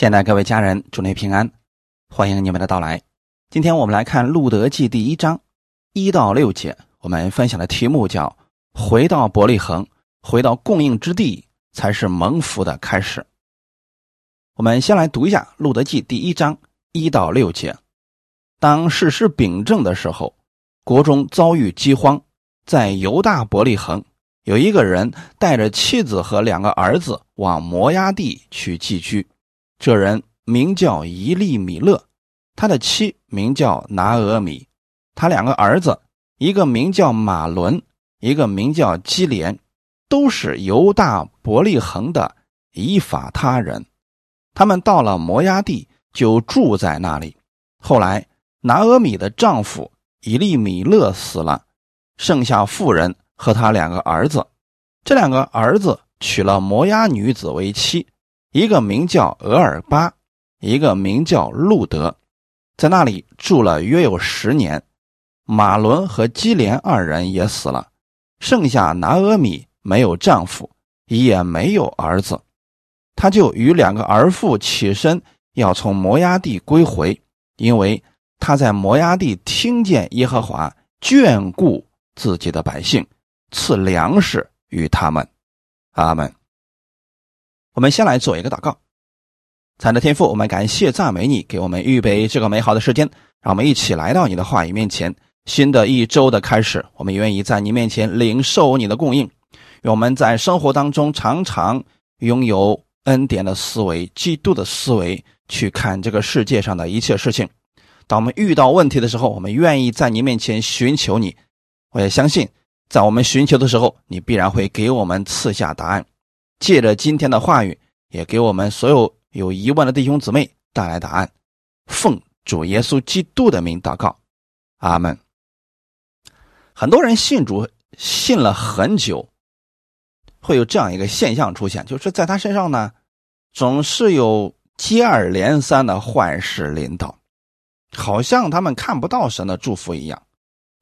亲爱的各位家人，祝您平安，欢迎你们的到来。今天我们来看《路德记》第一章一到六节，我们分享的题目叫“回到伯利恒，回到供应之地，才是蒙福的开始”。我们先来读一下《路德记》第一章一到六节。当世事秉正的时候，国中遭遇饥荒，在犹大伯利恒，有一个人带着妻子和两个儿子往摩崖地去寄居。这人名叫伊利米勒，他的妻名叫拿俄米，他两个儿子，一个名叫马伦，一个名叫基连，都是犹大伯利恒的以法他人。他们到了摩崖地，就住在那里。后来拿俄米的丈夫伊利米勒死了，剩下妇人和他两个儿子。这两个儿子娶了摩崖女子为妻。一个名叫俄尔巴，一个名叫路德，在那里住了约有十年。马伦和基连二人也死了，剩下拿俄米没有丈夫，也没有儿子，他就与两个儿妇起身要从摩崖地归回，因为他在摩崖地听见耶和华眷顾自己的百姓，赐粮食与他们。阿门。我们先来做一个祷告，亲爱的天父，我们感谢赞美你，给我们预备这个美好的时间，让我们一起来到你的话语面前。新的一周的开始，我们愿意在你面前领受你的供应，愿我们在生活当中常常拥有恩典的思维、基督的思维去看这个世界上的一切事情。当我们遇到问题的时候，我们愿意在你面前寻求你。我也相信，在我们寻求的时候，你必然会给我们赐下答案。借着今天的话语，也给我们所有有疑问的弟兄姊妹带来答案。奉主耶稣基督的名祷告，阿门。很多人信主信了很久，会有这样一个现象出现，就是在他身上呢，总是有接二连三的坏事临到，好像他们看不到神的祝福一样。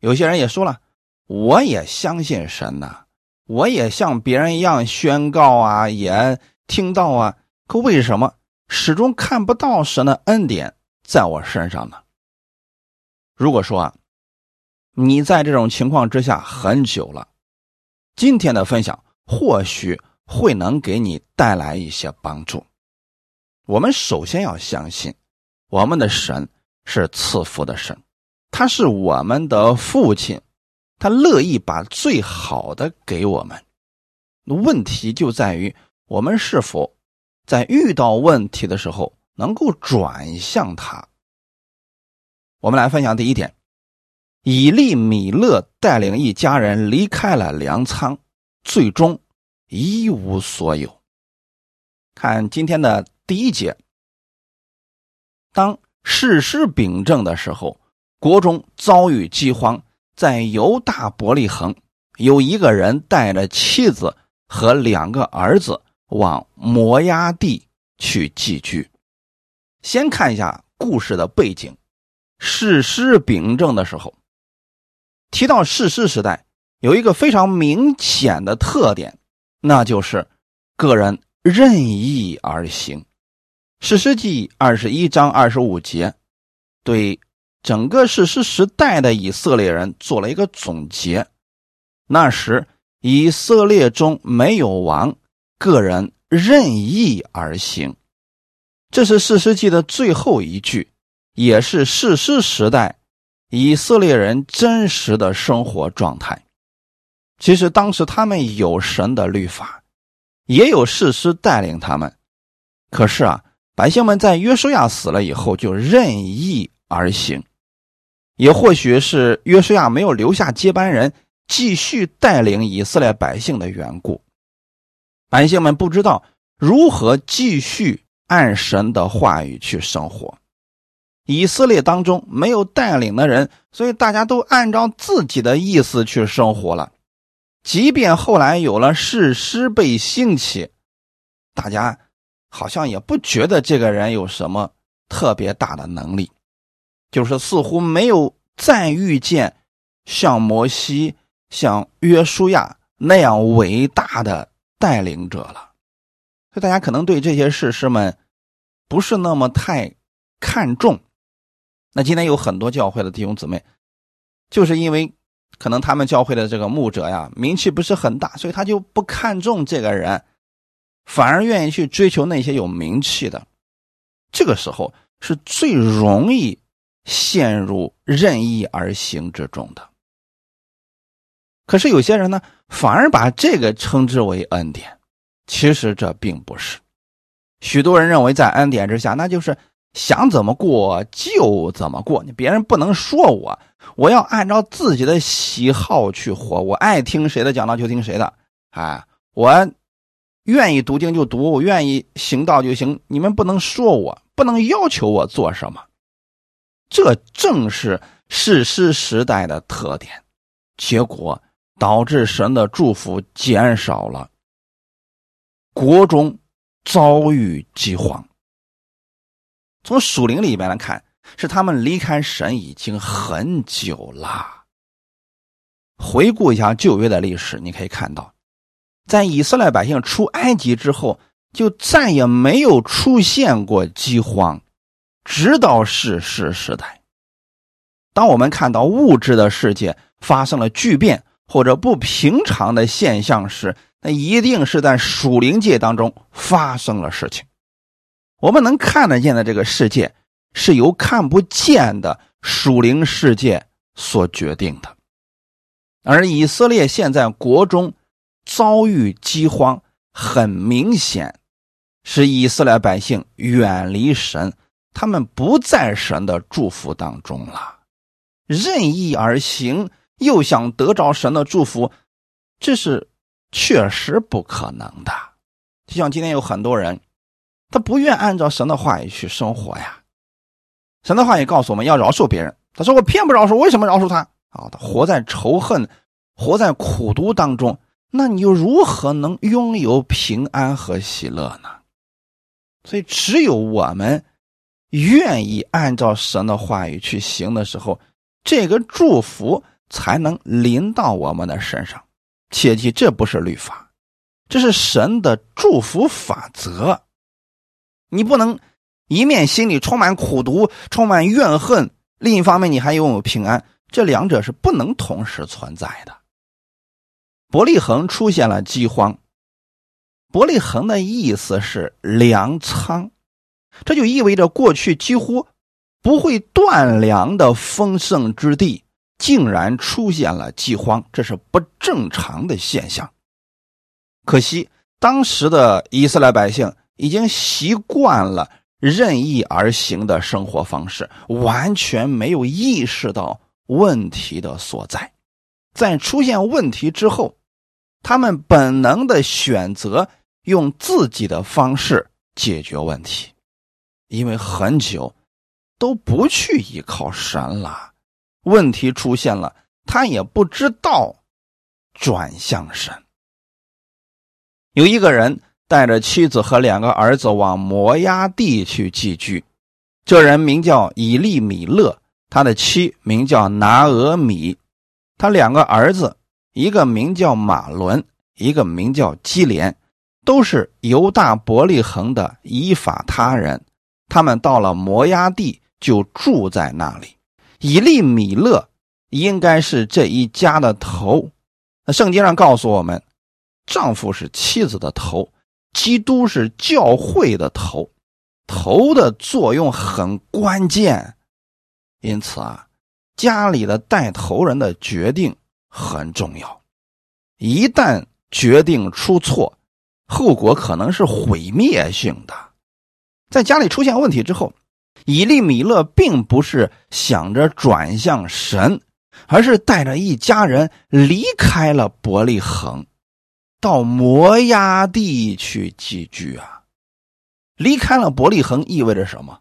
有些人也说了，我也相信神呐。我也像别人一样宣告啊，也听到啊，可为什么始终看不到神的恩典在我身上呢？如果说啊，你在这种情况之下很久了，今天的分享或许会能给你带来一些帮助。我们首先要相信，我们的神是赐福的神，他是我们的父亲。他乐意把最好的给我们，问题就在于我们是否在遇到问题的时候能够转向他。我们来分享第一点：以利米勒带领一家人离开了粮仓，最终一无所有。看今天的第一节，当事实秉正的时候，国中遭遇饥荒。在犹大伯利恒，有一个人带着妻子和两个儿子往摩崖地去寄居。先看一下故事的背景。史诗秉政的时候，提到史诗时代，有一个非常明显的特点，那就是个人任意而行。史诗记二十一章二十五节，对。整个史诗时代的以色列人做了一个总结。那时以色列中没有王，个人任意而行。这是史诗记的最后一句，也是史诗时代以色列人真实的生活状态。其实当时他们有神的律法，也有事师带领他们。可是啊，百姓们在约书亚死了以后就任意而行。也或许是约书亚没有留下接班人继续带领以色列百姓的缘故，百姓们不知道如何继续按神的话语去生活。以色列当中没有带领的人，所以大家都按照自己的意思去生活了。即便后来有了士师被兴起，大家好像也不觉得这个人有什么特别大的能力。就是似乎没有再遇见像摩西、像约书亚那样伟大的带领者了，所以大家可能对这些事师们不是那么太看重。那今天有很多教会的弟兄姊妹，就是因为可能他们教会的这个牧者呀名气不是很大，所以他就不看重这个人，反而愿意去追求那些有名气的。这个时候是最容易陷入任意而行之中的。可是有些人呢，反而把这个称之为恩典，其实这并不是。许多人认为在恩典之下，那就是想怎么过就怎么过，你别人不能说我，我要按照自己的喜好去活，我爱听谁的讲道就听谁的，哎，我愿意读经就读，我愿意行道就行，你们不能说我，不能要求我做什么。这正是史诗时代的特点，结果导致神的祝福减少了，国中。遭遇饥荒。从属灵里边来看，是他们离开神已经很久了。回顾一下旧约的历史，你可以看到，在以色列百姓出埃及之后，就再也没有出现过饥荒，直到世世时代。当我们看到物质的世界发生了巨变或者不平常的现象时，那一定是在属灵界当中发生了事情。我们能看得见的这个世界，是由看不见的属灵世界所决定的。而以色列现在国中遭遇饥荒，很明显是以色列百姓远离神，他们不在神的祝福当中了，任意而行，又想得着神的祝福，这是。确实不可能的，就像今天有很多人，他不愿按照神的话语去生活呀。神的话语告诉我们要饶恕别人，他说我偏不饶恕，为什么饶恕他？啊，他活在仇恨、活在苦毒当中，那你又如何能拥有平安和喜乐呢？所以，只有我们愿意按照神的话语去行的时候，这个祝福才能临到我们的身上。切记，这不是律法，这是神的祝福法则。你不能一面心里充满苦毒、充满怨恨，另一方面你还拥有平安，这两者是不能同时存在的。伯利恒出现了饥荒，伯利恒的意思是粮仓，这就意味着过去几乎不会断粮的丰盛之地。竟然出现了饥荒，这是不正常的现象。可惜当时的以色列百姓已经习惯了任意而行的生活方式，完全没有意识到问题的所在。在出现问题之后，他们本能的选择用自己的方式解决问题，因为很久都不去依靠神了。问题出现了，他也不知道转向神。有一个人带着妻子和两个儿子往摩崖地去寄居，这人名叫以利米勒，他的妻名叫拿俄米，他两个儿子，一个名叫马伦，一个名叫基连，都是犹大伯利恒的以法他人。他们到了摩崖地，就住在那里。以利米勒应该是这一家的头。那圣经上告诉我们，丈夫是妻子的头，基督是教会的头，头的作用很关键。因此啊，家里的带头人的决定很重要。一旦决定出错，后果可能是毁灭性的。在家里出现问题之后。以利米勒并不是想着转向神，而是带着一家人离开了伯利恒，到摩崖地去寄居啊。离开了伯利恒意味着什么？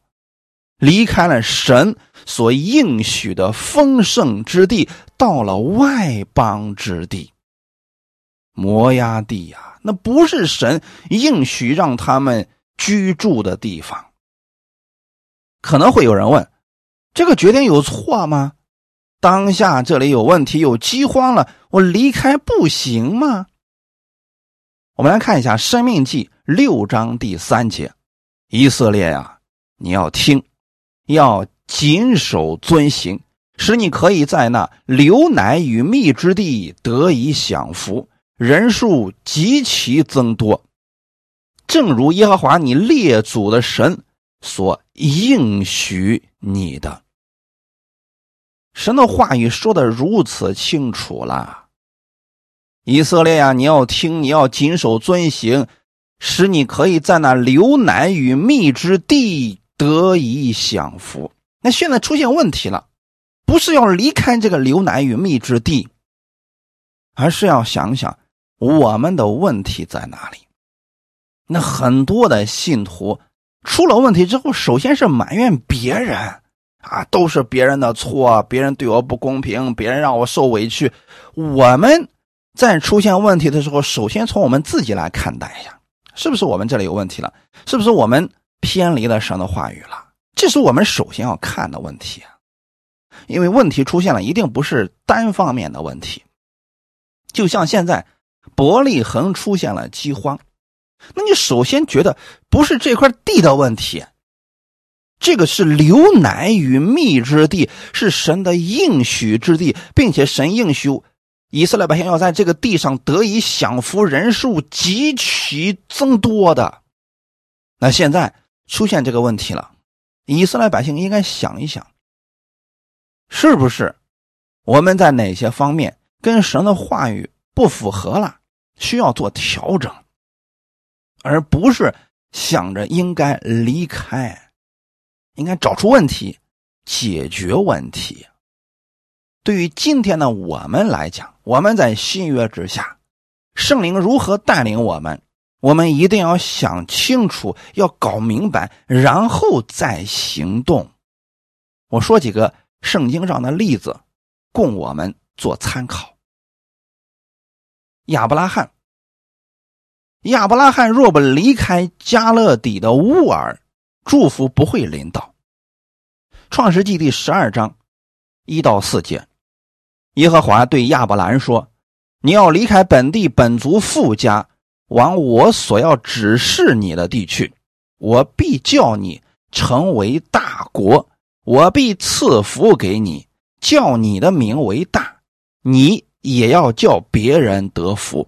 离开了神所应许的丰盛之地，到了外邦之地。摩崖地呀，那不是神应许让他们居住的地方。可能会有人问：这个决定有错吗？当下这里有问题，有饥荒了，我离开不行吗？我们来看一下《生命记》六章第三节：以色列呀，你要听，要谨守遵行，使你可以在那流奶与蜜之地得以享福，人数极其增多。正如耶和华你列祖的神所应许你的，神的话语说的如此清楚了。以色列呀，你要听，你要谨守遵行，使你可以在那流奶与蜜之地得以享福。那现在出现问题了，不是要离开这个流奶与蜜之地，而是要想想我们的问题在哪里。那很多的信徒出了问题之后，首先是埋怨别人啊，都是别人的错，别人对我不公平，别人让我受委屈。我们在出现问题的时候，首先从我们自己来看待一下，是不是我们这里有问题了？是不是我们偏离了神的话语了？这是我们首先要看的问题。因为问题出现了，一定不是单方面的问题。就像现在伯利恒出现了饥荒。那你首先觉得不是这块地的问题，这个是流奶与蜜之地，是神的应许之地，并且神应许以色列百姓要在这个地上得以享福，人数极其增多的。那现在出现这个问题了，以色列百姓应该想一想，是不是我们在哪些方面跟神的话语不符合了，需要做调整。而不是想着应该离开，应该找出问题，解决问题。对于今天的我们来讲，我们在新约之下，圣灵如何带领我们，我们一定要想清楚，要搞明白，然后再行动。我说几个圣经上的例子，供我们做参考。亚伯拉罕。亚伯拉罕若不离开加勒底的乌尔，祝福不会临到。创世纪第十二章一到四节，耶和华对亚伯兰说：“你要离开本地本族父家，往我所要指示你的地去。我必叫你成为大国，我必赐福给你，叫你的名为大，你也要叫别人得福。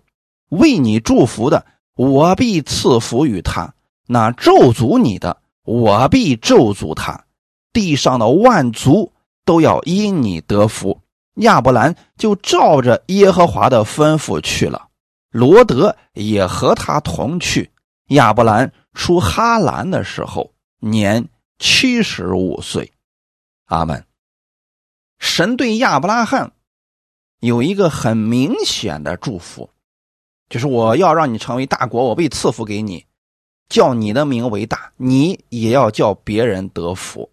为你祝福的。”我必赐福于他，那咒诅你的，我必咒诅他。地上的万族都要因你得福。亚伯兰就照着耶和华的吩咐去了，罗德也和他同去。亚伯兰出哈兰的时候，年七十五岁。阿门。神对亚伯拉罕有一个很明显的祝福。就是我要让你成为大国，我被赐福给你，叫你的名为大，你也要叫别人得福。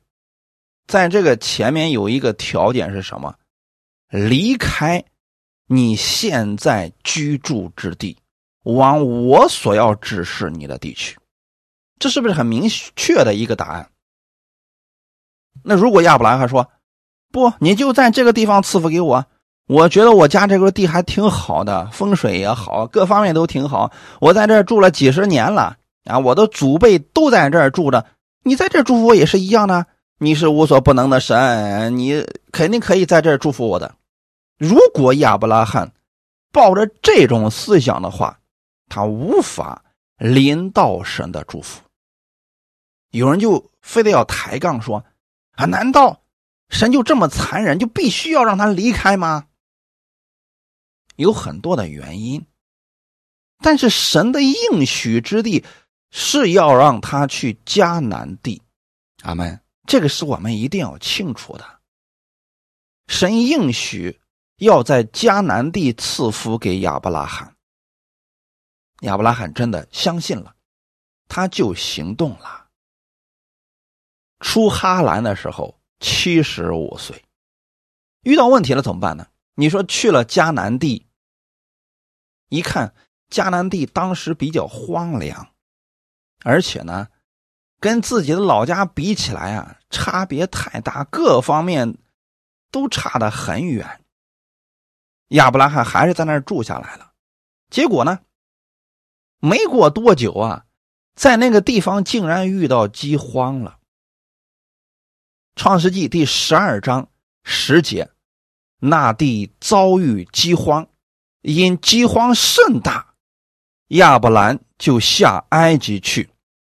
在这个前面有一个条件是什么？离开你现在居住之地，往我所要指示你的地区。这是不是很明确的一个答案？那如果亚伯兰还说不，你就在这个地方赐福给我。我觉得我家这个地还挺好的，风水也好，各方面都挺好。我在这住了几十年了啊，我的祖辈都在这儿住着。你在这祝福我也是一样的。你是无所不能的神，你肯定可以在这祝福我的。如果亚伯拉罕抱着这种思想的话，他无法临到神的祝福。有人就非得要抬杠说：“啊，难道神就这么残忍，就必须要让他离开吗？”有很多的原因，但是神的应许之地是要让他去迦南地，阿门。这个是我们一定要清楚的。神应许要在迦南地赐福给亚伯拉罕，亚伯拉罕真的相信了，他就行动了。出哈兰的时候七十五岁，遇到问题了怎么办呢？你说去了迦南地。一看迦南地当时比较荒凉，而且呢，跟自己的老家比起来啊，差别太大，各方面都差得很远。亚伯拉罕还是在那儿住下来了。结果呢，没过多久啊，在那个地方竟然遇到饥荒了。创世纪第十二章十节，那地遭遇饥荒，因饥荒甚大，亚伯兰就下埃及去，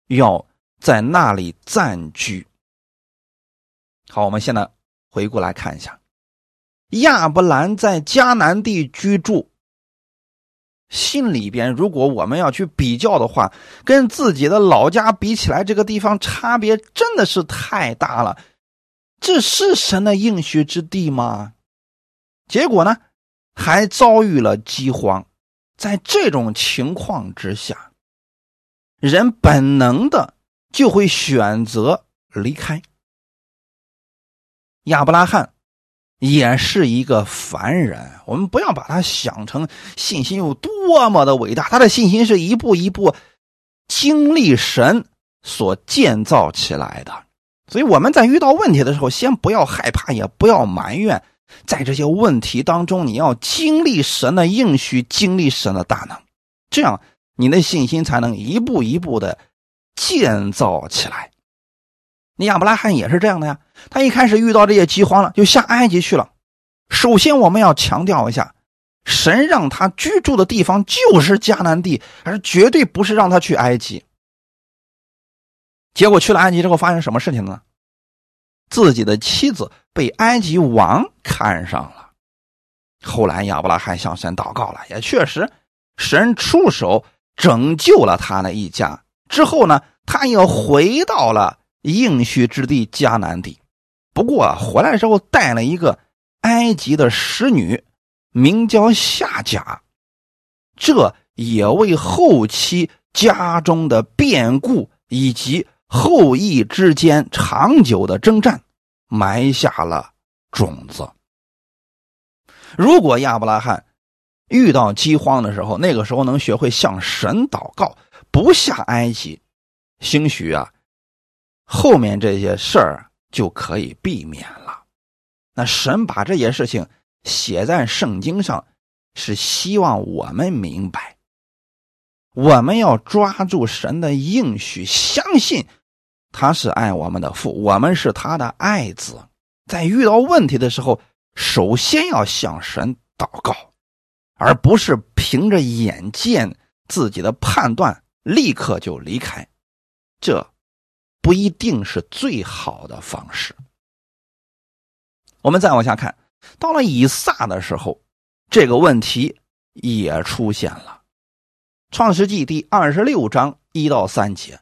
要在那里暂居。好，我们现在回顾来看一下，亚伯兰在迦南地居住。心里边，如果我们要去比较的话，跟自己的老家比起来，这个地方差别真的是太大了。这是神的应许之地吗？结果呢，还遭遇了饥荒。在这种情况之下，人本能的就会选择离开。亚伯拉罕。也是一个凡人，我们不要把他想成信心有多么的伟大。他的信心是一步一步经历神所建造起来的。所以我们在遇到问题的时候，先不要害怕，也不要埋怨。在这些问题当中，你要经历神的应许，经历神的大能，这样你的信心才能一步一步的建造起来。你亚伯拉罕也是这样的呀，他一开始遇到这些饥荒了，就下埃及去了。首先，我们要强调一下，神让他居住的地方就是迦南地，而绝对不是让他去埃及。结果去了埃及之后，发生什么事情呢？自己的妻子被埃及王看上了。后来亚伯拉罕向神祷告了，也确实，神出手拯救了他那一家。之后呢，他又回到了。应许之地迦南地，不过回来之后带了一个埃及的使女，名叫夏甲，这也为后期家中的变故以及后裔之间长久的征战埋下了种子。如果亚伯拉罕遇到饥荒的时候，那个时候能学会向神祷告，不下埃及，兴许啊。后面这些事儿就可以避免了。那神把这些事情写在圣经上，是希望我们明白，我们要抓住神的应许，相信他是爱我们的父，我们是他的爱子。在遇到问题的时候，首先要向神祷告，而不是凭着眼见自己的判断立刻就离开。这。不一定是最好的方式。我们再往下看，到了以撒的时候，这个问题也出现了。创世纪第二十六章一到三节，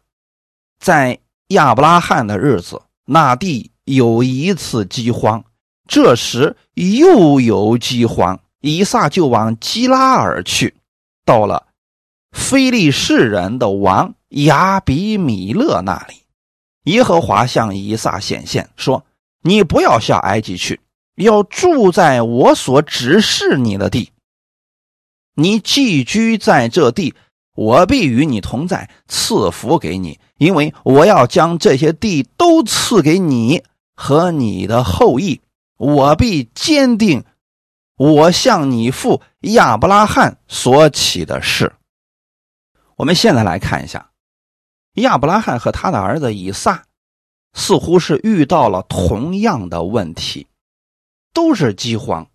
在亚伯拉罕的日子，那地有一次饥荒，这时又有饥荒，以撒就往基拉尔去，到了非利士人的王亚比米勒那里。耶和华向以撒显现，说：“你不要下埃及去，要住在我所指示你的地。你寄居在这地，我必与你同在，赐福给你，因为我要将这些地都赐给你和你的后裔。我必坚定我向你父亚伯拉罕所起的事。”我们现在来看一下。亚伯拉罕和他的儿子以撒，似乎是遇到了同样的问题，都是饥荒，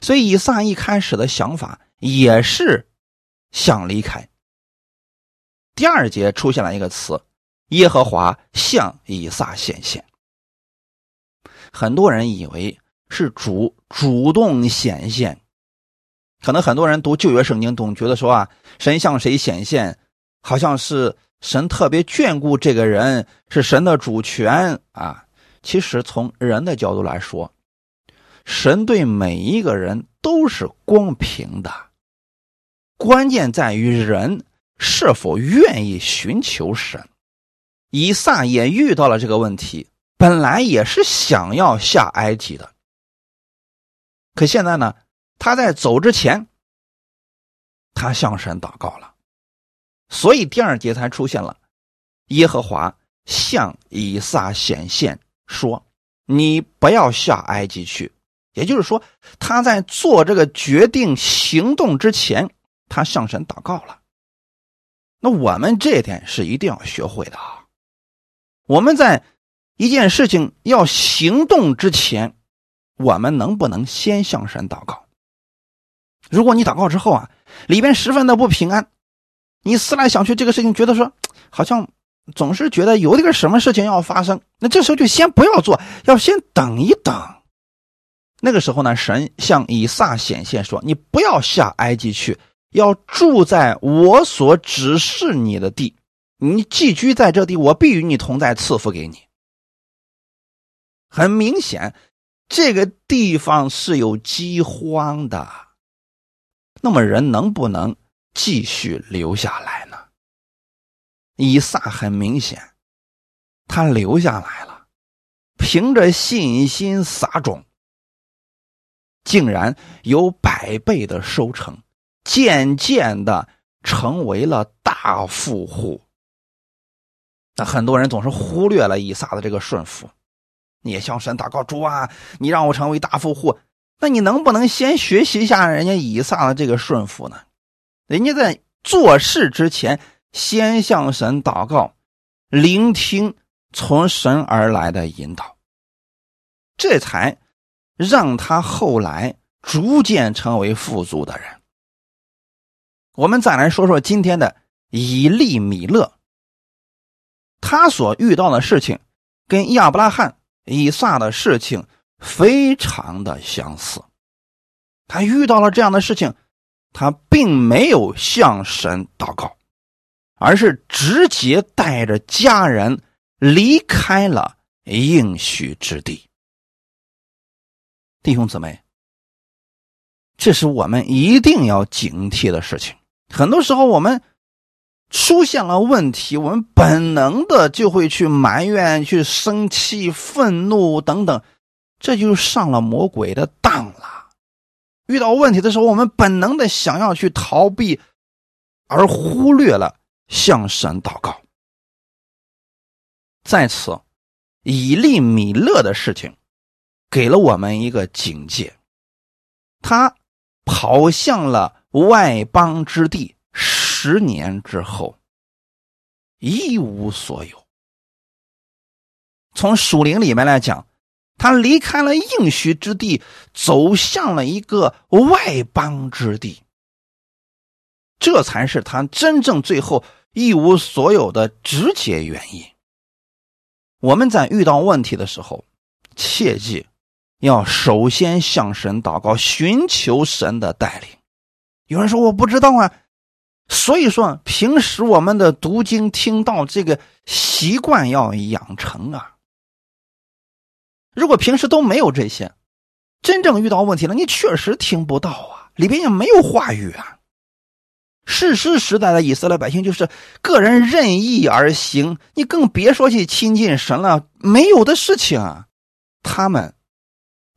所以以撒一开始的想法也是想离开。第二节出现了一个词：耶和华向以撒显现。很多人以为是主主动显现，可能很多人读旧约圣经总觉得说啊，神向谁显现，好像是。神特别眷顾这个人，是神的主权啊。其实从人的角度来说，神对每一个人都是公平的，关键在于人是否愿意寻求神。以撒也遇到了这个问题，本来也是想要下埃及的，可现在呢，他在走之前，他向神祷告了。所以第二节才出现了，耶和华向以撒显现说：“你不要下埃及去。”也就是说，他在做这个决定行动之前，他向神祷告了。那我们这点是一定要学会的啊！我们在一件事情要行动之前，我们能不能先向神祷告？如果你祷告之后啊，里边十分的不平安，你思来想去，这个事情觉得说好像总是觉得有这个什么事情要发生，那这时候就先不要做，要先等一等。那个时候呢，神向以撒显现说：“你不要下埃及去，要住在我所指示你的地。你寄居在这地，我必与你同在，赐福给你。”很明显，这个地方是有饥荒的。那么人能不能继续留下来呢？以撒很明显，他留下来了，凭着信心撒种。竟然有百倍的收成，渐渐的成为了大富户。那很多人总是忽略了以撒的这个顺服，你也向神祷告主啊，你让我成为大富户，那你能不能先学习一下人家以撒的这个顺服呢？人家在做事之前，先向神祷告，聆听从神而来的引导，这才。让他后来逐渐成为富足的人。我们再来说说今天的以利米勒，他所遇到的事情跟亚伯拉罕、以撒的事情非常的相似。他遇到了这样的事情，他并没有向神祷告，而是直接带着家人离开了应许之地。弟兄姊妹，这是我们一定要警惕的事情。很多时候，我们出现了问题，我们本能的就会去埋怨、去生气、愤怒等等，这就上了魔鬼的当了。遇到问题的时候，我们本能的想要去逃避，而忽略了向神祷告。在此，以利米勒的事情。给了我们一个警戒，他跑向了外邦之地，十年之后一无所有。从属灵里面来讲，他离开了应许之地，走向了一个外邦之地，这才是他真正最后一无所有的直接原因。我们在遇到问题的时候，切记。要首先向神祷告，寻求神的带领。有人说我不知道啊，所以说平时我们的读经听到这个习惯要养成啊。如果平时都没有这些，真正遇到问题了，你确实听不到啊，里边也没有话语啊。史诗时代的以色列百姓就是个人任意而行，你更别说去亲近神了，没有的事情啊，他们。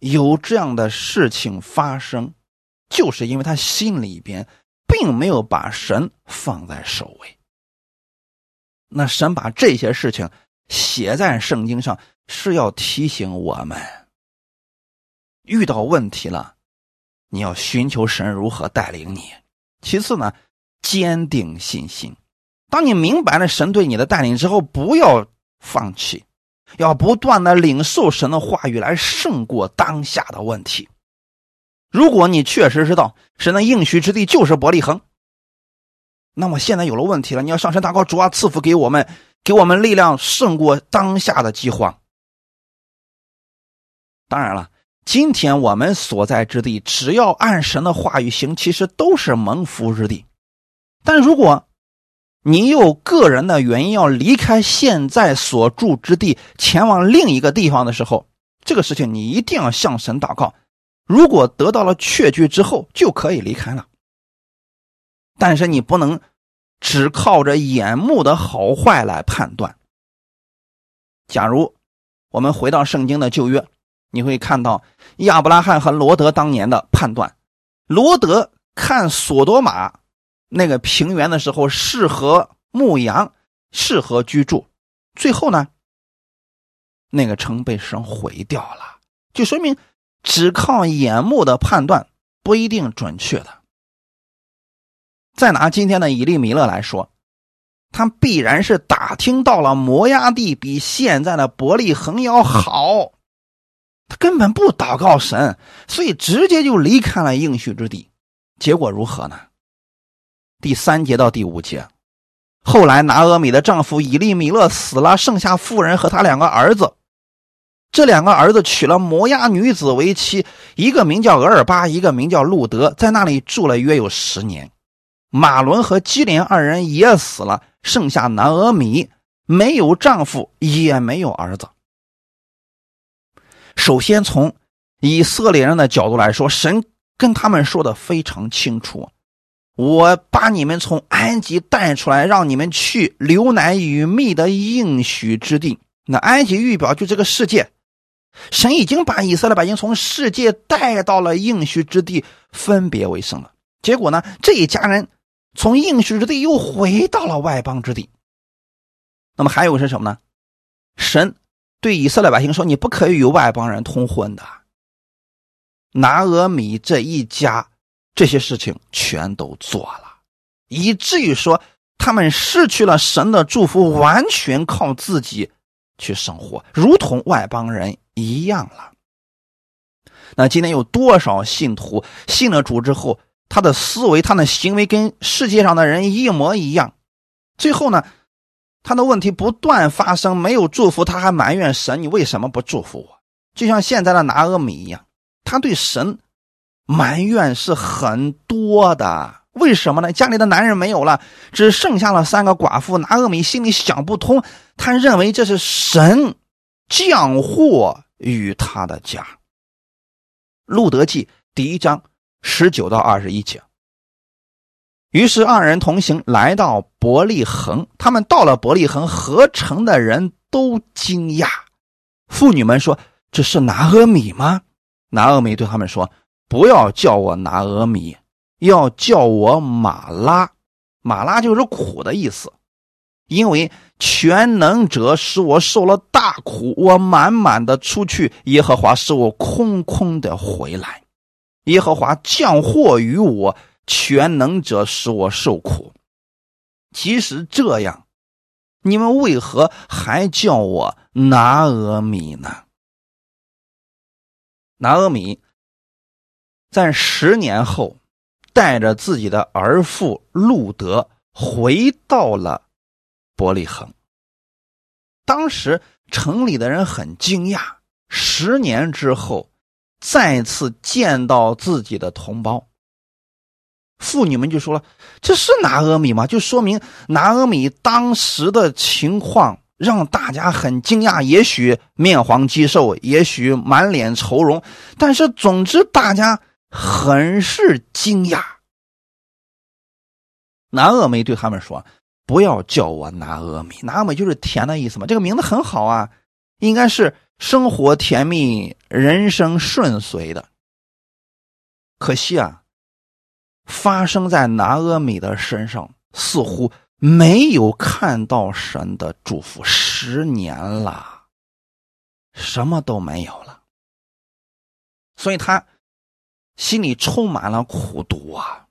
有这样的事情发生，就是因为他心里边并没有把神放在首位。那神把这些事情写在圣经上，是要提醒我们：遇到问题了，你要寻求神如何带领你。其次呢，坚定信心。当你明白了神对你的带领之后，不要放弃。要不断的领受神的话语来胜过当下的问题。如果你确实知道神的应许之地就是伯利恒，那么现在有了问题了，你要上山祷告，主啊，赐福给我们，给我们力量胜过当下的饥荒。当然了，今天我们所在之地，只要按神的话语行，其实都是蒙福之地。但如果，你有个人的原因要离开现在所住之地，前往另一个地方的时候，这个事情你一定要向神祷告。如果得到了确据之后，就可以离开了。但是你不能只靠着眼目的好坏来判断。假如我们回到圣经的旧约，你会看到亚伯拉罕和罗德当年的判断。罗德看索多玛。那个平原的时候适合牧羊，适合居住。最后呢，那个城被神毁掉了，就说明只靠眼目的判断不一定准确的。再拿今天的以利米勒来说，他必然是打听到了摩崖地比现在的伯利恒要好，他根本不祷告神，所以直接就离开了应许之地。结果如何呢？第三节到第五节，后来拿俄米的丈夫以利米勒死了，剩下妇人和他两个儿子。这两个儿子娶了摩押女子为妻，一个名叫俄尔巴，一个名叫路德，在那里住了约有十年。马伦和基连二人也死了，剩下拿俄米没有丈夫，也没有儿子。首先从以色列人的角度来说，神跟他们说的非常清楚：我把你们从埃及带出来，让你们去流奶与蜜的应许之地。那埃及预表就这个世界。神已经把以色列百姓从世界带到了应许之地，分别为圣了。结果呢，这一家人从应许之地又回到了外邦之地。那么还有是什么呢？神对以色列百姓说：“你不可以与外邦人通婚的。”拿俄米这一家这些事情全都做了，以至于说他们失去了神的祝福，完全靠自己去生活，如同外邦人。一样了。那今天有多少信徒信了主之后，他的思维、他的行为跟世界上的人一模一样？最后呢，他的问题不断发生，没有祝福，他还埋怨神：“你为什么不祝福我？”就像现在的拿阿米一样，他对神埋怨是很多的。为什么呢？家里的男人没有了，只剩下了三个寡妇。拿阿米心里想不通，他认为这是神。降祸于他的家。路德记第一章十九到二十一节。于是二人同行，来到伯利恒。他们到了伯利恒，合成的人都惊讶。妇女们说：“这是拿阿米吗？”拿阿米对他们说：“不要叫我拿阿米，要叫我马拉。马拉就是苦的意思。”因为全能者使我受了大苦，我满满的出去；耶和华使我空空的回来。耶和华降祸于我，全能者使我受苦。即使这样，你们为何还叫我拿阿米呢？拿阿米在十年后，带着自己的儿妇路德回到了。伯利恒，当时城里的人很惊讶。十年之后，再次见到自己的同胞，妇女们就说了：“这是拿阿米吗？”就说明拿阿米当时的情况让大家很惊讶。也许面黄肌瘦，也许满脸愁容，但是总之大家很是惊讶。拿阿米对他们说。不要叫我拿阿米，拿阿米就是甜的意思嘛。这个名字很好啊，应该是生活甜蜜、人生顺遂的。可惜啊，发生在拿阿米的身上，似乎没有看到神的祝福。十年了，什么都没有了，所以他心里充满了苦毒啊。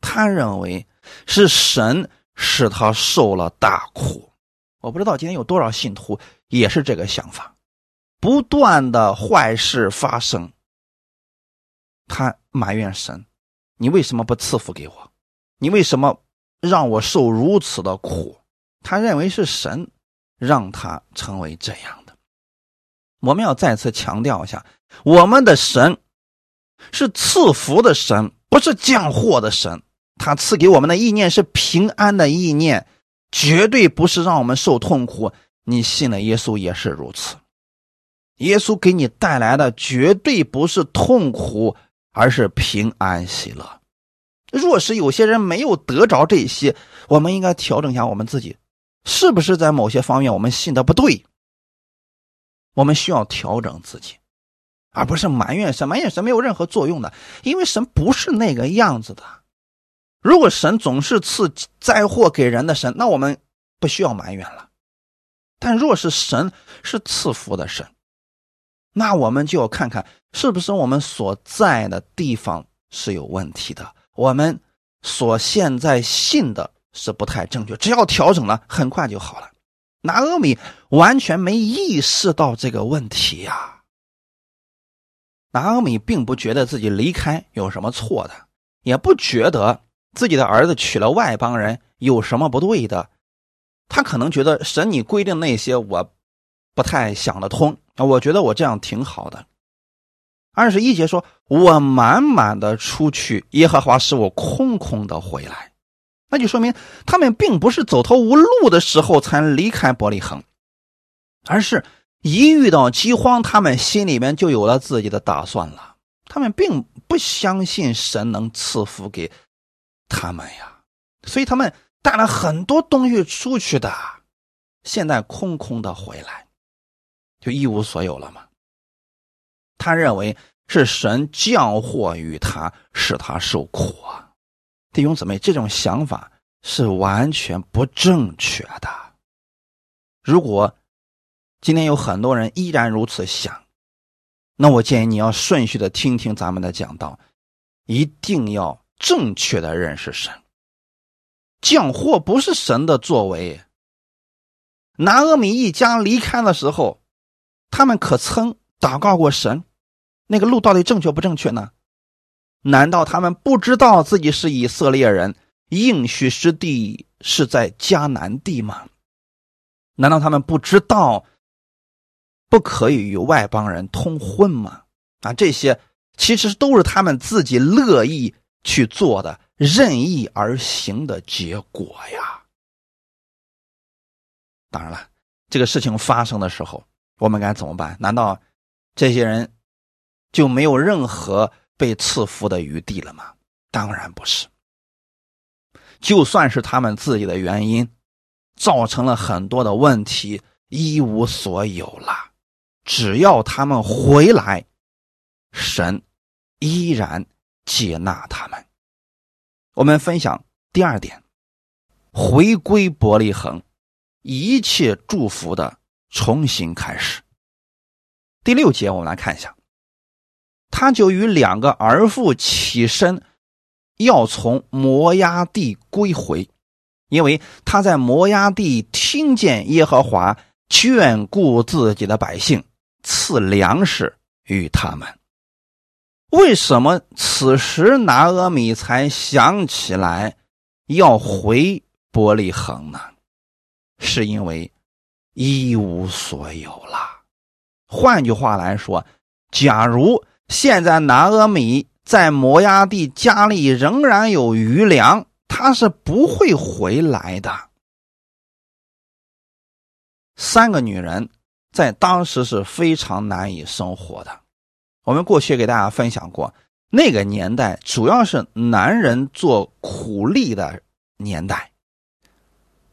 他认为是神。使他受了大苦，我不知道今天有多少信徒也是这个想法，不断的坏事发生，他埋怨神，你为什么不赐福给我？你为什么让我受如此的苦？他认为是神让他成为这样的。我们要再次强调一下，我们的神是赐福的神，不是降祸的神。他赐给我们的意念是平安的意念，绝对不是让我们受痛苦。你信了耶稣也是如此，耶稣给你带来的绝对不是痛苦，而是平安喜乐。若是有些人没有得着这些，我们应该调整一下我们自己，是不是在某些方面我们信的不对？我们需要调整自己，而不是埋怨神，埋怨神没有任何作用的，因为神不是那个样子的。如果神总是赐灾祸给人的神，那我们不需要埋怨了。但若是神是赐福的神，那我们就要看看是不是我们所在的地方是有问题的，我们所现在信的是不太正确，只要调整了，很快就好了。拿阿米完全没意识到这个问题呀。拿阿米并不觉得自己离开有什么错的，也不觉得自己的儿子娶了外邦人有什么不对的。他可能觉得神你规定那些我不太想得通啊，我觉得我这样挺好的。二十一节说：“我满满的出去，耶和华使我空空的回来。”那就说明他们并不是走投无路的时候才离开伯利恒，而是一遇到饥荒，他们心里面就有了自己的打算了。他们并不相信神能赐福给他们呀，所以他们带了很多东西出去的，现在空空的回来，就一无所有了嘛。他认为是神降祸于他，使他受苦啊。弟兄姊妹，这种想法是完全不正确的。如果今天有很多人依然如此想，那我建议你要顺序的听听咱们的讲道，一定要正确的认识神。降祸不是神的作为。拿阿米一家离开的时候，他们可曾祷告过神？那个路到底正确不正确呢？难道他们不知道自己是以色列人，应许之地是在迦南地吗？难道他们不知道不可以与外邦人通婚吗？啊，这些其实都是他们自己乐意去做的、任意而行的结果呀。当然了，这个事情发生的时候，我们该怎么办？难道这些人就没有任何？被赐福的余地了吗？当然不是。就算是他们自己的原因，造成了很多的问题，一无所有了。只要他们回来，神依然接纳他们。我们分享第二点：回归伯利恒，一切祝福的重新开始。第六节，我们来看一下。他就与两个儿妇起身，要从摩崖地归回，因为他在摩崖地听见耶和华眷顾自己的百姓，赐粮食与他们。为什么此时拿阿米才想起来要回伯利恒呢？是因为一无所有了。换句话来说，假如。现在拿阿米在摩崖地家里仍然有余粮，他是不会回来的。三个女人在当时是非常难以生活的。我们过去给大家分享过，那个年代主要是男人做苦力的年代，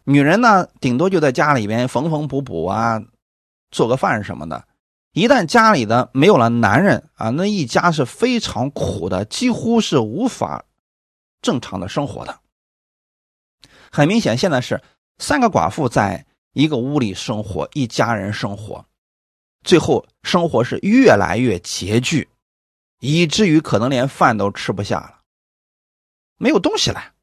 女人呢顶多就在家里边缝缝补补啊，做个饭什么的。一旦家里的没有了男人啊，那一家是非常苦的，几乎是无法正常的生活的。很明显，现在是三个寡妇在一个屋里生活，一家人生活，最后生活是越来越拮据，以至于可能连饭都吃不下了，没有东西了，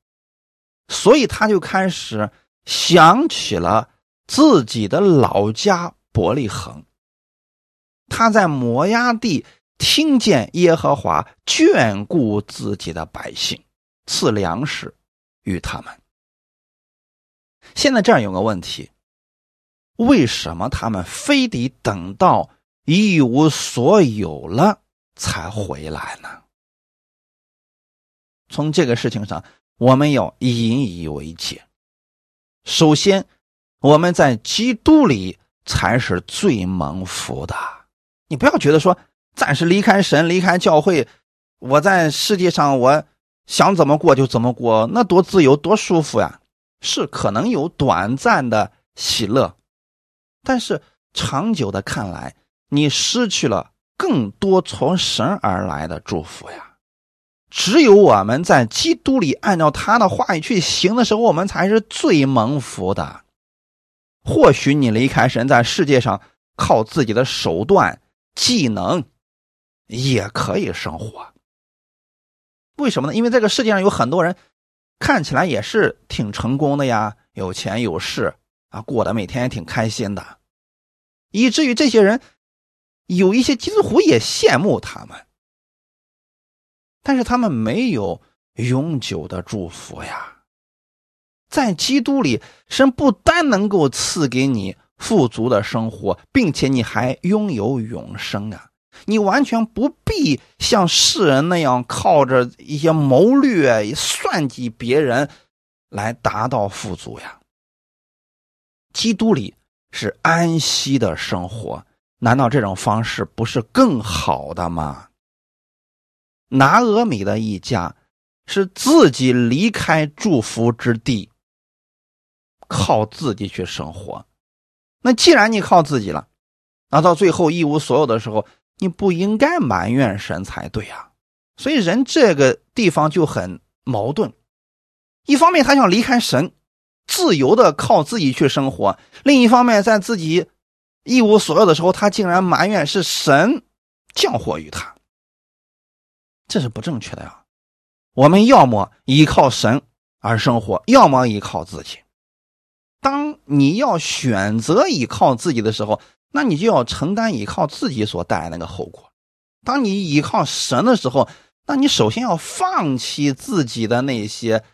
所以他就开始想起了自己的老家伯利恒。他在摩崖地听见耶和华眷顾自己的百姓，赐粮食与他们。现在这儿有个问题：为什么他们非得等到一无所有了才回来呢？从这个事情上，我们要引以为戒。首先，我们在基督里才是最蒙福的。你不要觉得说暂时离开神、离开教会，我在世界上我想怎么过就怎么过，那多自由多舒服呀！是可能有短暂的喜乐，但是长久的看来，你失去了更多从神而来的祝福呀。只有我们在基督里按照他的话语去行的时候，我们才是最蒙福的。或许你离开神，在世界上靠自己的手段。技能也可以生活，为什么呢？因为这个世界上有很多人看起来也是挺成功的呀，有钱有势啊，过得每天也挺开心的，以至于这些人有一些基督徒也羡慕他们，但是他们没有永久的祝福呀。在基督里，神不单能够赐给你富足的生活，并且你还拥有永生啊！你完全不必像世人那样靠着一些谋略、算计别人来达到富足呀。基督里是安息的生活，难道这种方式不是更好的吗？拿俄米的一家是自己离开祝福之地。靠自己去生活，那既然你靠自己了，那到最后一无所有的时候，你不应该埋怨神才对呀。所以人这个地方就很矛盾，一方面他想离开神，自由的靠自己去生活；另一方面，在自己一无所有的时候，他竟然埋怨是神降祸于他，这是不正确的呀。我们要么依靠神而生活，要么依靠自己。当你要选择依靠自己的时候，那你就要承担依靠自己所带来那个后果。当你依靠神的时候，那你首先要放弃自己的那些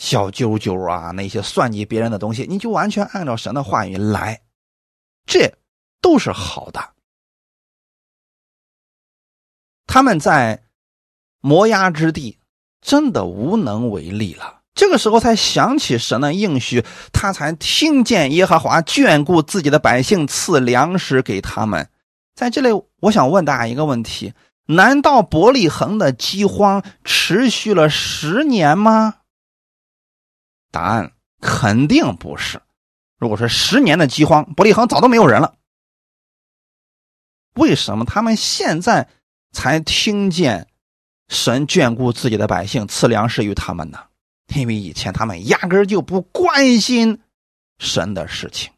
小九九啊，那些算计别人的东西，你就完全按照神的话语来，这都是好的。他们在摩崖之地真的无能为力了。这个时候才想起神的应许，他才听见耶和华眷顾自己的百姓，赐粮食给他们。在这里，我想问大家一个问题：难道伯利恒的饥荒持续了十年吗？答案肯定不是。如果说十年的饥荒，伯利恒早都没有人了。为什么他们现在才听见神眷顾自己的百姓，赐粮食于他们呢？因为以前他们压根就不关心神的事情，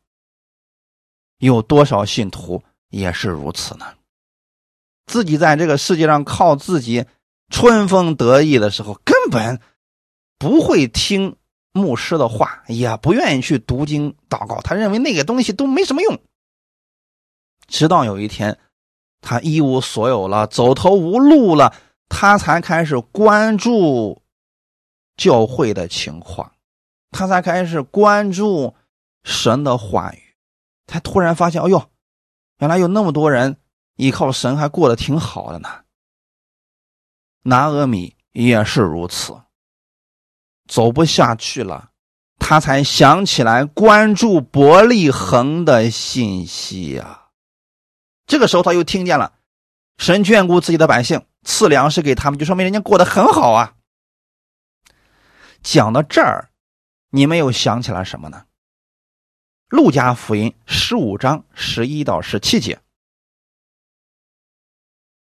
有多少信徒也是如此呢？自己在这个世界上靠自己春风得意的时候，根本不会听牧师的话，也不愿意去读经祷告，他认为那个东西都没什么用。直到有一天，他一无所有了，走投无路了，他才开始关注。教会的情况，他才开始关注神的话语，他突然发现，哎呦，原来有那么多人依靠神还过得挺好的呢。拿阿米也是如此，走不下去了，他才想起来关注伯利恒的信息呀。这个时候他又听见了，神眷顾自己的百姓，赐粮食给他们，就说明人家过得很好啊。讲到这儿，你们又想起来什么呢？路加福音十五章十一到十七节，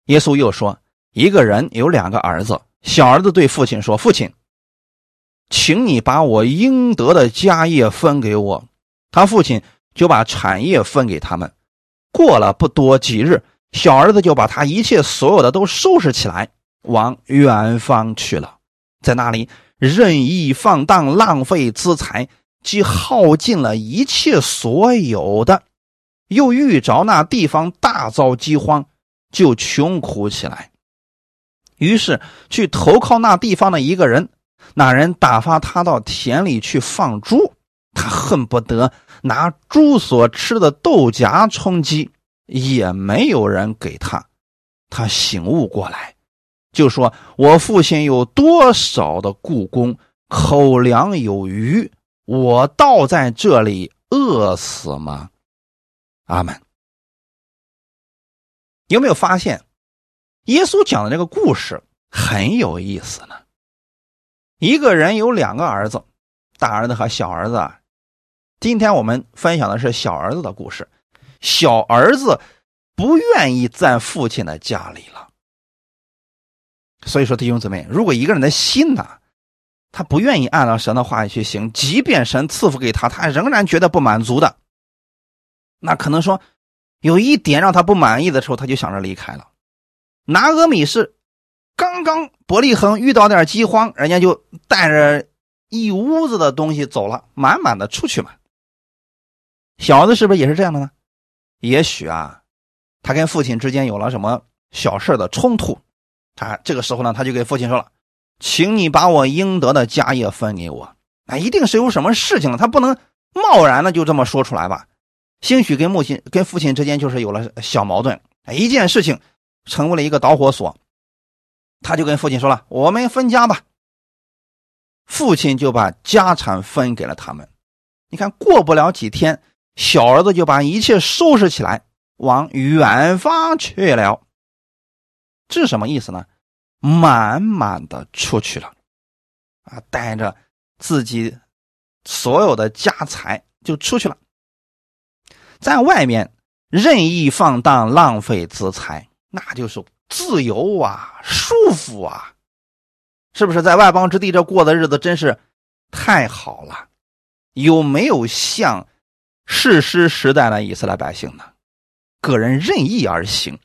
耶稣又说：“一个人有两个儿子，小儿子对父亲说：‘父亲，请你把我应得的家业分给我。’他父亲就把产业分给他们。过了不多几日，小儿子就把他一切所有的都收拾起来，往远方去了，在那里。”任意放荡，浪费资财，既耗尽了一切所有的，又遇着那地方大遭饥荒，就穷苦起来。于是去投靠那地方的一个人，那人打发他到田里去放猪，他恨不得拿猪所吃的豆荚充饥，也没有人给他。他醒悟过来。就说：“我父亲有多少的故宫，口粮有余，我倒在这里饿死吗？”阿门。有没有发现，耶稣讲的这个故事很有意思呢？一个人有两个儿子，大儿子和小儿子。今天我们分享的是小儿子的故事。小儿子不愿意在父亲的家里了。所以说，弟兄姊妹，如果一个人的心呐，他不愿意按照神的话语去行，即便神赐福给他，他仍然觉得不满足的，那可能说有一点让他不满意的时候，他就想着离开了。拿阿米是刚刚伯利恒遇到点饥荒，人家就带着一屋子的东西走了，满满的出去嘛。小子是不是也是这样的呢？也许啊，他跟父亲之间有了什么小事的冲突，他这个时候呢，他就给父亲说了：“请你把我应得的家业分给我。”啊，一定是有什么事情了，他不能贸然的就这么说出来吧？兴许跟母亲、跟父亲之间就是有了小矛盾，一件事情成为了一个导火索，他就跟父亲说了：“我们分家吧。”父亲就把家产分给了他们。你看，过不了几天，小儿子就把一切收拾起来，往远方去了。这是什么意思呢？满满的出去了，啊，带着自己所有的家财就出去了。在外面任意放荡、浪费资财，那就是自由啊，舒服啊，是不是？在外邦之地这过的日子真是太好了。有没有像世师时代的以色列百姓呢？个人任意而行。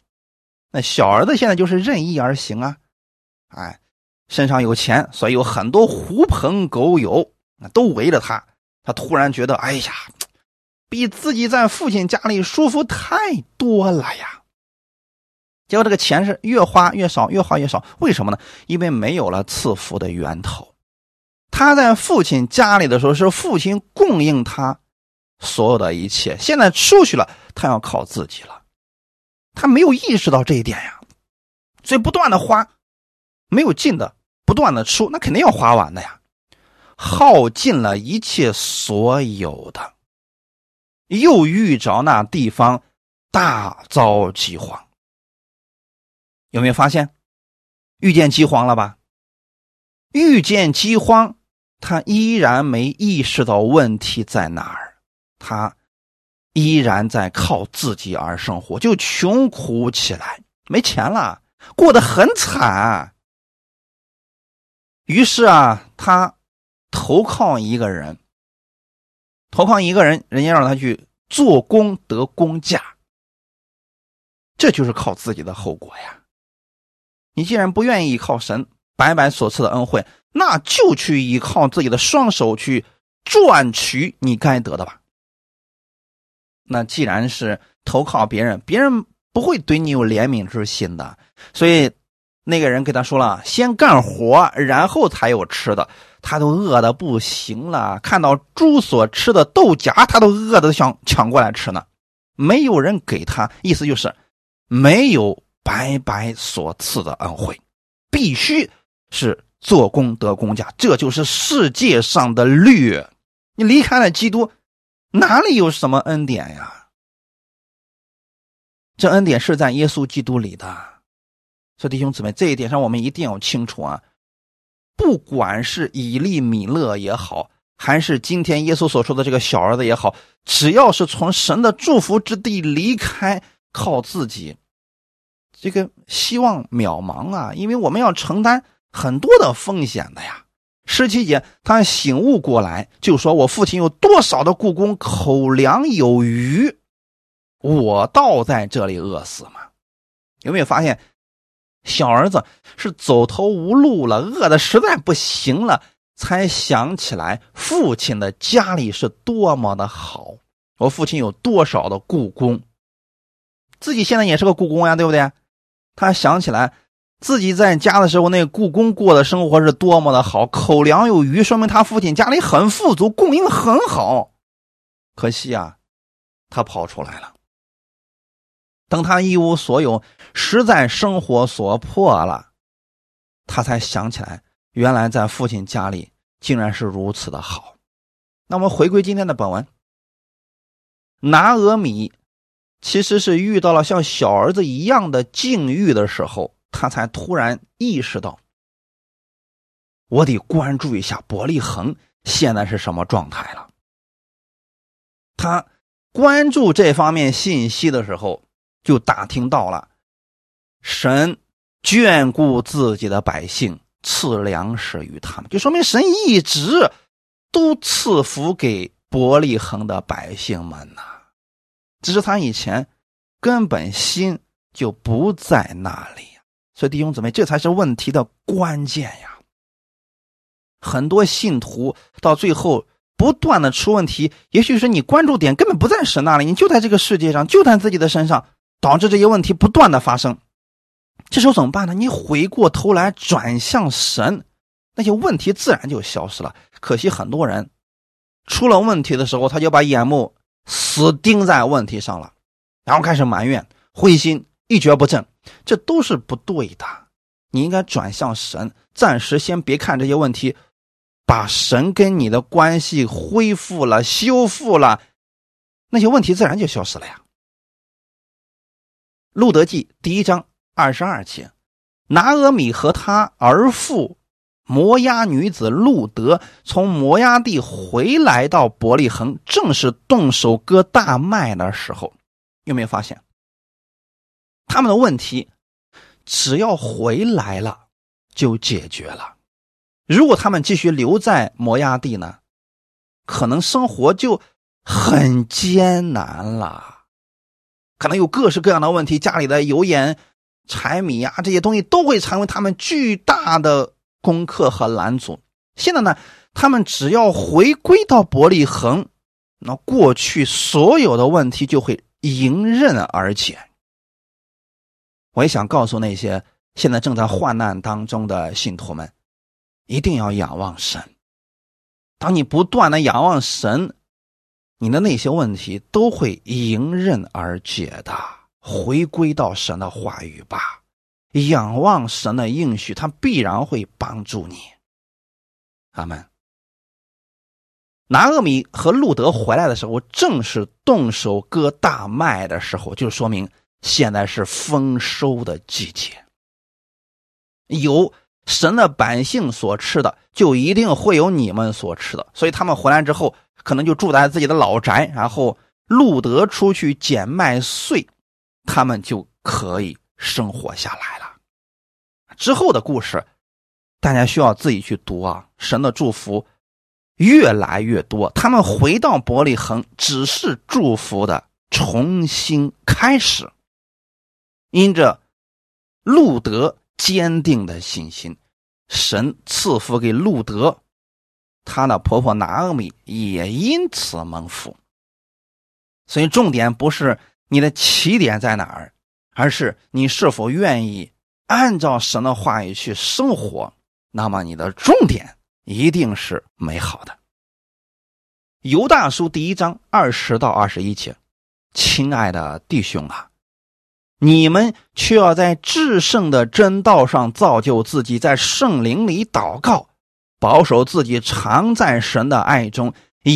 那小儿子现在就是任意而行啊，哎，身上有钱，所以有很多狐朋狗友都围着他。他突然觉得，哎呀。比自己在父亲家里舒服太多了呀！结果这个钱是越花越少，越花越少。为什么呢？因为没有了赐福的源头。他在父亲家里的时候，是父亲供应他所有的一切。现在出去了，他要靠自己了。他没有意识到这一点呀，所以不断的花，没有尽的，不断的出，那肯定要花完的呀，耗尽了一切所有的。又遇着那地方大遭饥荒，有没有发现？遇见饥荒了吧？遇见饥荒，他依然没意识到问题在哪儿，他依然在靠自己而生活，就穷苦起来，没钱了，过得很惨。于是啊，他投靠一个人。投靠一个人，人家让他去做工得工价，这就是靠自己的后果呀。你既然不愿意依靠神白白所赐的恩惠，那就去依靠自己的双手去赚取你该得的吧。那既然是投靠别人，别人不会对你有怜悯之心的，所以那个人给他说了：“先干活，然后才有吃的。”他都饿的不行了，看到猪所吃的豆荚，他都饿的想抢过来吃呢。没有人给他，意思就是没有白白所赐的恩惠，必须是做功德工价，这就是世界上的律。你离开了基督，哪里有什么恩典呀？这恩典是在耶稣基督里的。所以弟兄姊妹，这一点上我们一定要清楚啊。不管是以利米勒也好，还是今天耶稣所说的这个小儿子也好，只要是从神的祝福之地离开，靠自己，这个希望渺茫啊！因为我们要承担很多的风险的呀。十七节，他醒悟过来，就说：“我父亲有多少的故宫，口粮有余，我倒在这里饿死吗？”有没有发现？小儿子是走投无路了，饿的实在不行了，才想起来父亲的家里是多么的好。我父亲有多少的故宫，自己现在也是个故宫呀，对不对？他想起来自己在家的时候，那故宫过的生活是多么的好，口粮有余，说明他父亲家里很富足，供应很好。可惜啊，他跑出来了。等他一无所有，实在生活所迫了，他才想起来，原来在父亲家里竟然是如此的好。那我们回归今天的本文，拿俄米其实是遇到了像小儿子一样的境遇的时候，他才突然意识到，我得关注一下伯利恒现在是什么状态了。他关注这方面信息的时候。就打听到了，神眷顾自己的百姓，赐粮食于他们，就说明神一直都赐福给伯利恒的百姓们呐。只是他以前根本心就不在那里，所以弟兄姊妹，这才是问题的关键呀。很多信徒到最后不断的出问题，也许是你关注点根本不在神那里，你就在这个世界上，就在自己的身上，导致这些问题不断的发生。这时候怎么办呢？你回过头来转向神，那些问题自然就消失了。可惜很多人出了问题的时候，他就把眼目死盯在问题上了，然后开始埋怨、灰心、一蹶不振，这都是不对的。你应该转向神，暂时先别看这些问题，把神跟你的关系恢复了、修复了，那些问题自然就消失了呀。路德记第一章。二十二节，拿俄米和他儿妇摩押女子路德从摩押地回来到伯利恒，正是动手割大麦的时候。有没有发现，他们的问题只要回来了就解决了？如果他们继续留在摩押地呢，可能生活就很艰难了，可能有各式各样的问题，家里的油盐。柴米啊，这些东西都会成为他们巨大的攻克和拦阻。现在呢，他们只要回归到伯利恒，那过去所有的问题就会迎刃而解。我也想告诉那些现在正在患难当中的信徒们，一定要仰望神。当你不断的仰望神，你的那些问题都会迎刃而解的。回归到神的话语吧，仰望神的应许，他必然会帮助你。阿门。拿厄米和路德回来的时候，正是动手割大麦的时候，就说明现在是丰收的季节。有神的百姓所吃的，就一定会有你们所吃的。所以他们回来之后，可能就住在自己的老宅，然后路德出去捡麦穗。他们就可以生活下来了。之后的故事，大家需要自己去读啊。神的祝福越来越多，他们回到伯利恒，只是祝福的重新开始。因着路德坚定的信心，神赐福给路德，他的婆婆拿俄米也因此蒙福。所以重点不是。你的起点在哪儿？而是你是否愿意按照神的话语去生活？那么你的重点一定是美好的。犹大书第一章二十到二十一节，亲爱的弟兄啊，你们却要在至圣的真道上造就自己，在圣灵里祷告，保守自己常在神的爱中，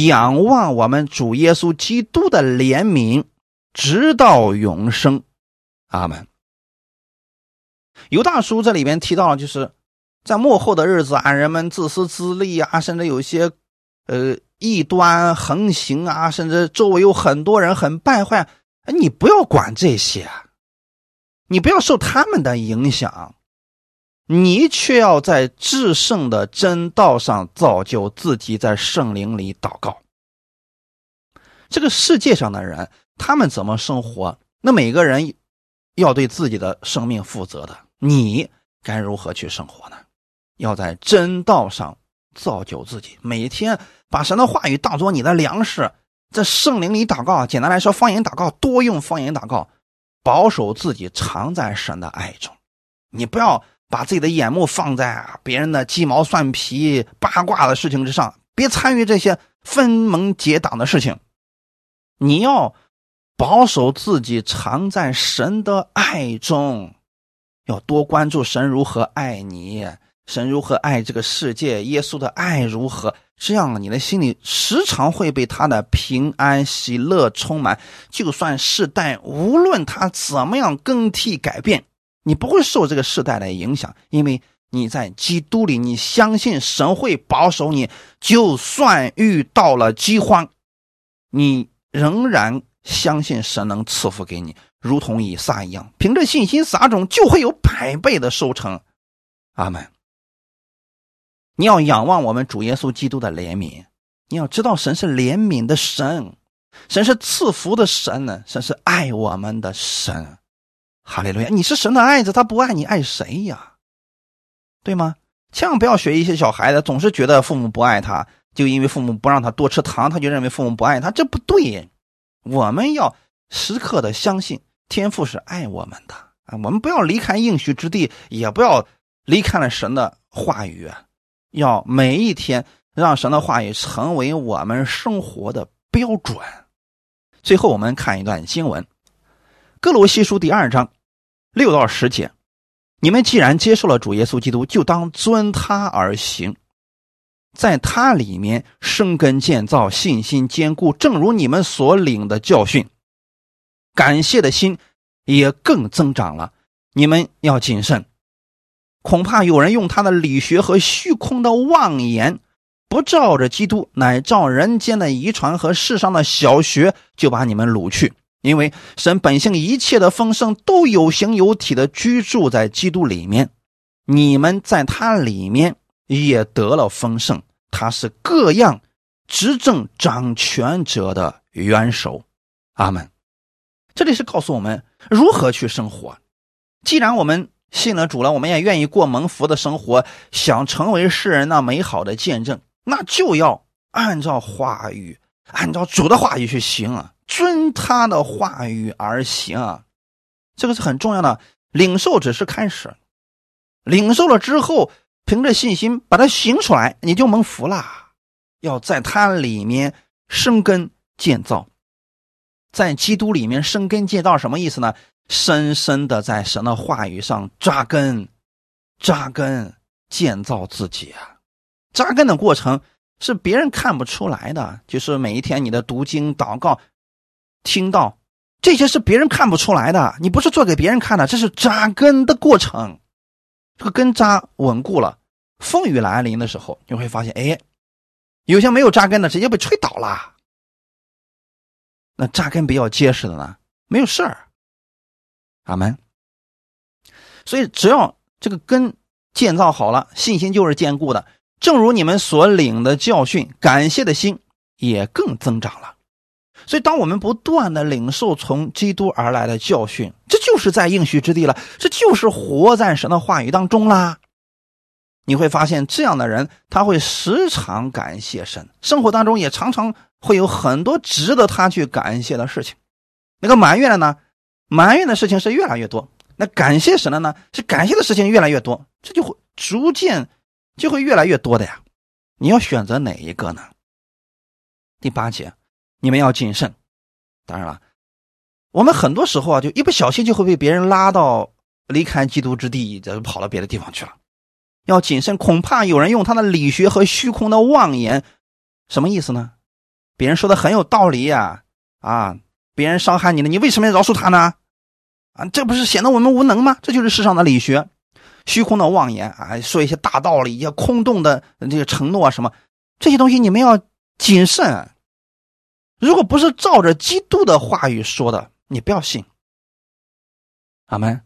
仰望我们主耶稣基督的怜悯。直到永生，阿门。犹大叔这里边提到了，就是在幕后的日子啊，人们自私自利啊，甚至有些呃异端横行啊，甚至周围有很多人很败坏。哎你不要管这些，你不要受他们的影响，你却要在至圣的真道上造就自己，在圣灵里祷告。这个世界上的人。他们怎么生活？那每个人要对自己的生命负责的。你该如何去生活呢？要在真道上造就自己，每天把神的话语当做你的粮食，在圣灵里祷告。简单来说，方言祷告，多用方言祷告，保守自己常在神的爱中。你不要把自己的眼目放在别人的鸡毛蒜皮、八卦的事情之上，别参与这些分门结党的事情。你要。保守自己，常在神的爱中，要多关注神如何爱你，神如何爱这个世界，耶稣的爱如何，这样你的心里时常会被他的平安喜乐充满。就算世代无论他怎么样更替改变，你不会受这个世代的影响，因为你在基督里，你相信神会保守你，就算遇到了饥荒，你仍然。相信神能赐福给你，如同以撒一样，凭着信心撒种，就会有百倍的收成。阿门。你要仰望我们主耶稣基督的怜悯，你要知道神是怜悯的神，神是赐福的神呢，神是爱我们的神。哈利路亚！你是神的爱子，他不爱你，爱谁呀？对吗？千万不要学一些小孩子，总是觉得父母不爱他，就因为父母不让他多吃糖，他就认为父母不爱他，这不对。我们要时刻的相信天父是爱我们的啊！我们不要离开应许之地，也不要离开了神的话语，要每一天让神的话语成为我们生活的标准。最后，我们看一段经文，《哥罗西书》第二章六到十节。你们既然接受了主耶稣基督，就当遵他而行，在他里面生根建造，信心坚固，正如你们所领的教训，感谢的心也更增长了。你们要谨慎，恐怕有人用他的理学和虚空的妄言，不照着基督，乃照人间的遗传和世上的小学，就把你们掳去。因为神本性一切的丰盛都有形有体的居住在基督里面，你们在他里面也得了丰盛。他是各样执政掌权者的元首。阿门。这里是告诉我们如何去生活。既然我们信了主了，我们也愿意过蒙福的生活，想成为世人那美好的见证，那就要按照话语，按照主的话语去行啊。遵他的话语而行啊，这个是很重要的。领受只是开始，领受了之后，凭着信心把它行出来，你就蒙福了。要在它里面生根建造，在基督里面生根建造什么意思呢？深深的在神的话语上扎根，扎根建造自己啊！扎根的过程是别人看不出来的，就是每一天你的读经祷告。听到这些是别人看不出来的，你不是做给别人看的，这是扎根的过程。这个根扎稳固了，风雨来临的时候，你会发现，哎，有些没有扎根的直接被吹倒了。那扎根比较结实的呢，没有事儿。阿门。所以只要这个根建造好了，信心就是坚固的。正如你们所领的教训，感谢的心也更增长了。所以，当我们不断的领受从基督而来的教训，这就是在应许之地了，这就是活在神的话语当中啦。你会发现，这样的人他会时常感谢神，生活当中也常常会有很多值得他去感谢的事情。那个埋怨的呢，埋怨的事情是越来越多；那感谢神的呢，是感谢的事情越来越多。这就会逐渐就会越来越多的呀。你要选择哪一个呢？第八节。你们要谨慎，当然了，我们很多时候啊，就一不小心就会被别人拉到离开基督之地，就跑到别的地方去了。要谨慎，恐怕有人用他的理学和虚空的妄言，什么意思呢？别人说的很有道理呀，啊，别人伤害你了，你为什么要饶恕他呢？啊，这不是显得我们无能吗？这就是世上的理学，虚空的妄言啊，说一些大道理，一些空洞的这个承诺啊，什么这些东西，你们要谨慎。如果不是照着基督的话语说的，你不要信。阿门。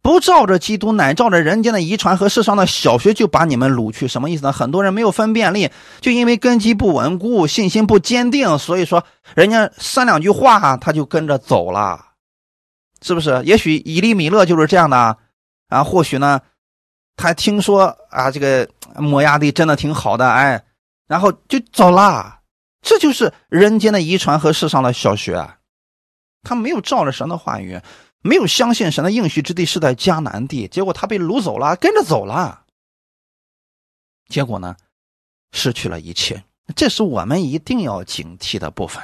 不照着基督，乃照着人间的遗传和世上的小学，就把你们掳去，什么意思呢？很多人没有分辨力，就因为根基不稳固，信心不坚定，所以说人家三两句话他就跟着走了，是不是？也许以利米勒就是这样的啊。或许呢，他听说啊，这个摩崖地真的挺好的，哎，然后就走了。这就是人间的遗传和世上的小学啊，他没有照着神的话语，没有相信神的应许之地是在迦南地，结果他被掳走了，跟着走了，结果呢，失去了一切。这是我们一定要警惕的部分。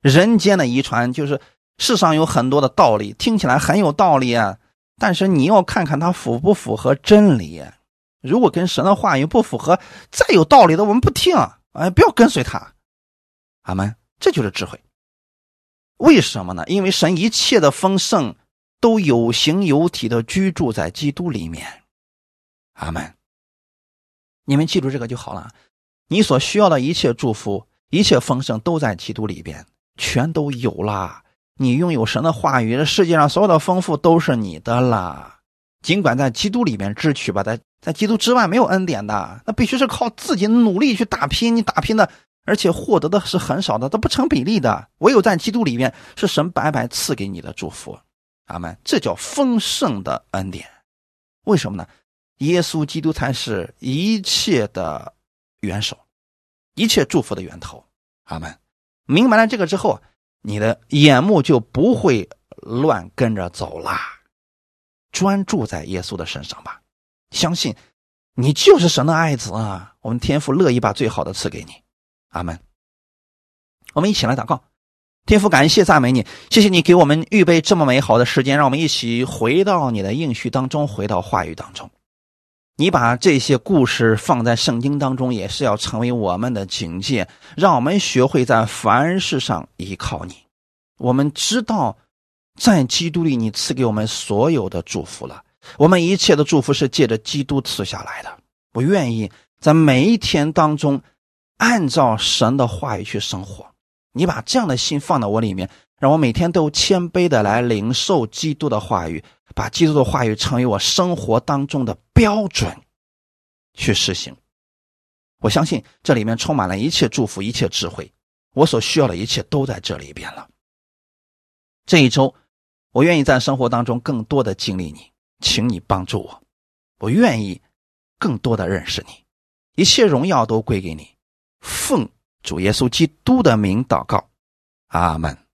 人间的遗传就是世上有很多的道理，听起来很有道理啊，但是你要看看它符不符合真理。如果跟神的话语不符合，再有道理的我们不听。哎，不要跟随他，阿门。这就是智慧。为什么呢？因为神一切的丰盛都有形有体的居住在基督里面，阿门。你们记住这个就好了。你所需要的一切祝福、一切丰盛都在基督里边，全都有了。你拥有神的话语，这世界上所有的丰富都是你的了。尽管在基督里面支取吧，在在基督之外没有恩典的，那必须是靠自己努力去打拼。你打拼的，而且获得的是很少的，都不成比例的。唯有在基督里面，是神白白赐给你的祝福。阿门。这叫丰盛的恩典。为什么呢？耶稣基督才是一切的元首，一切祝福的源头。阿门。明白了这个之后，你的眼目就不会乱跟着走啦，专注在耶稣的身上吧。相信你就是神的爱子啊！我们天父乐意把最好的赐给你。阿门。我们一起来祷告，天父，感谢赞美你，谢谢你给我们预备这么美好的时间，让我们一起回到你的应许当中，回到话语当中。你把这些故事放在圣经当中，也是要成为我们的警戒，让我们学会在凡事上依靠你。我们知道，在基督里，你赐给我们所有的祝福了。我们一切的祝福是借着基督赐下来的。我愿意在每一天当中，按照神的话语去生活。你把这样的心放到我里面，让我每天都谦卑的来领受基督的话语。把基督的话语成为我生活当中的标准，去实行。我相信这里面充满了一切祝福、一切智慧，我所需要的一切都在这里边了。这一周，我愿意在生活当中更多的经历你，请你帮助我。我愿意更多的认识你，一切荣耀都归给你。奉主耶稣基督的名祷告，阿门。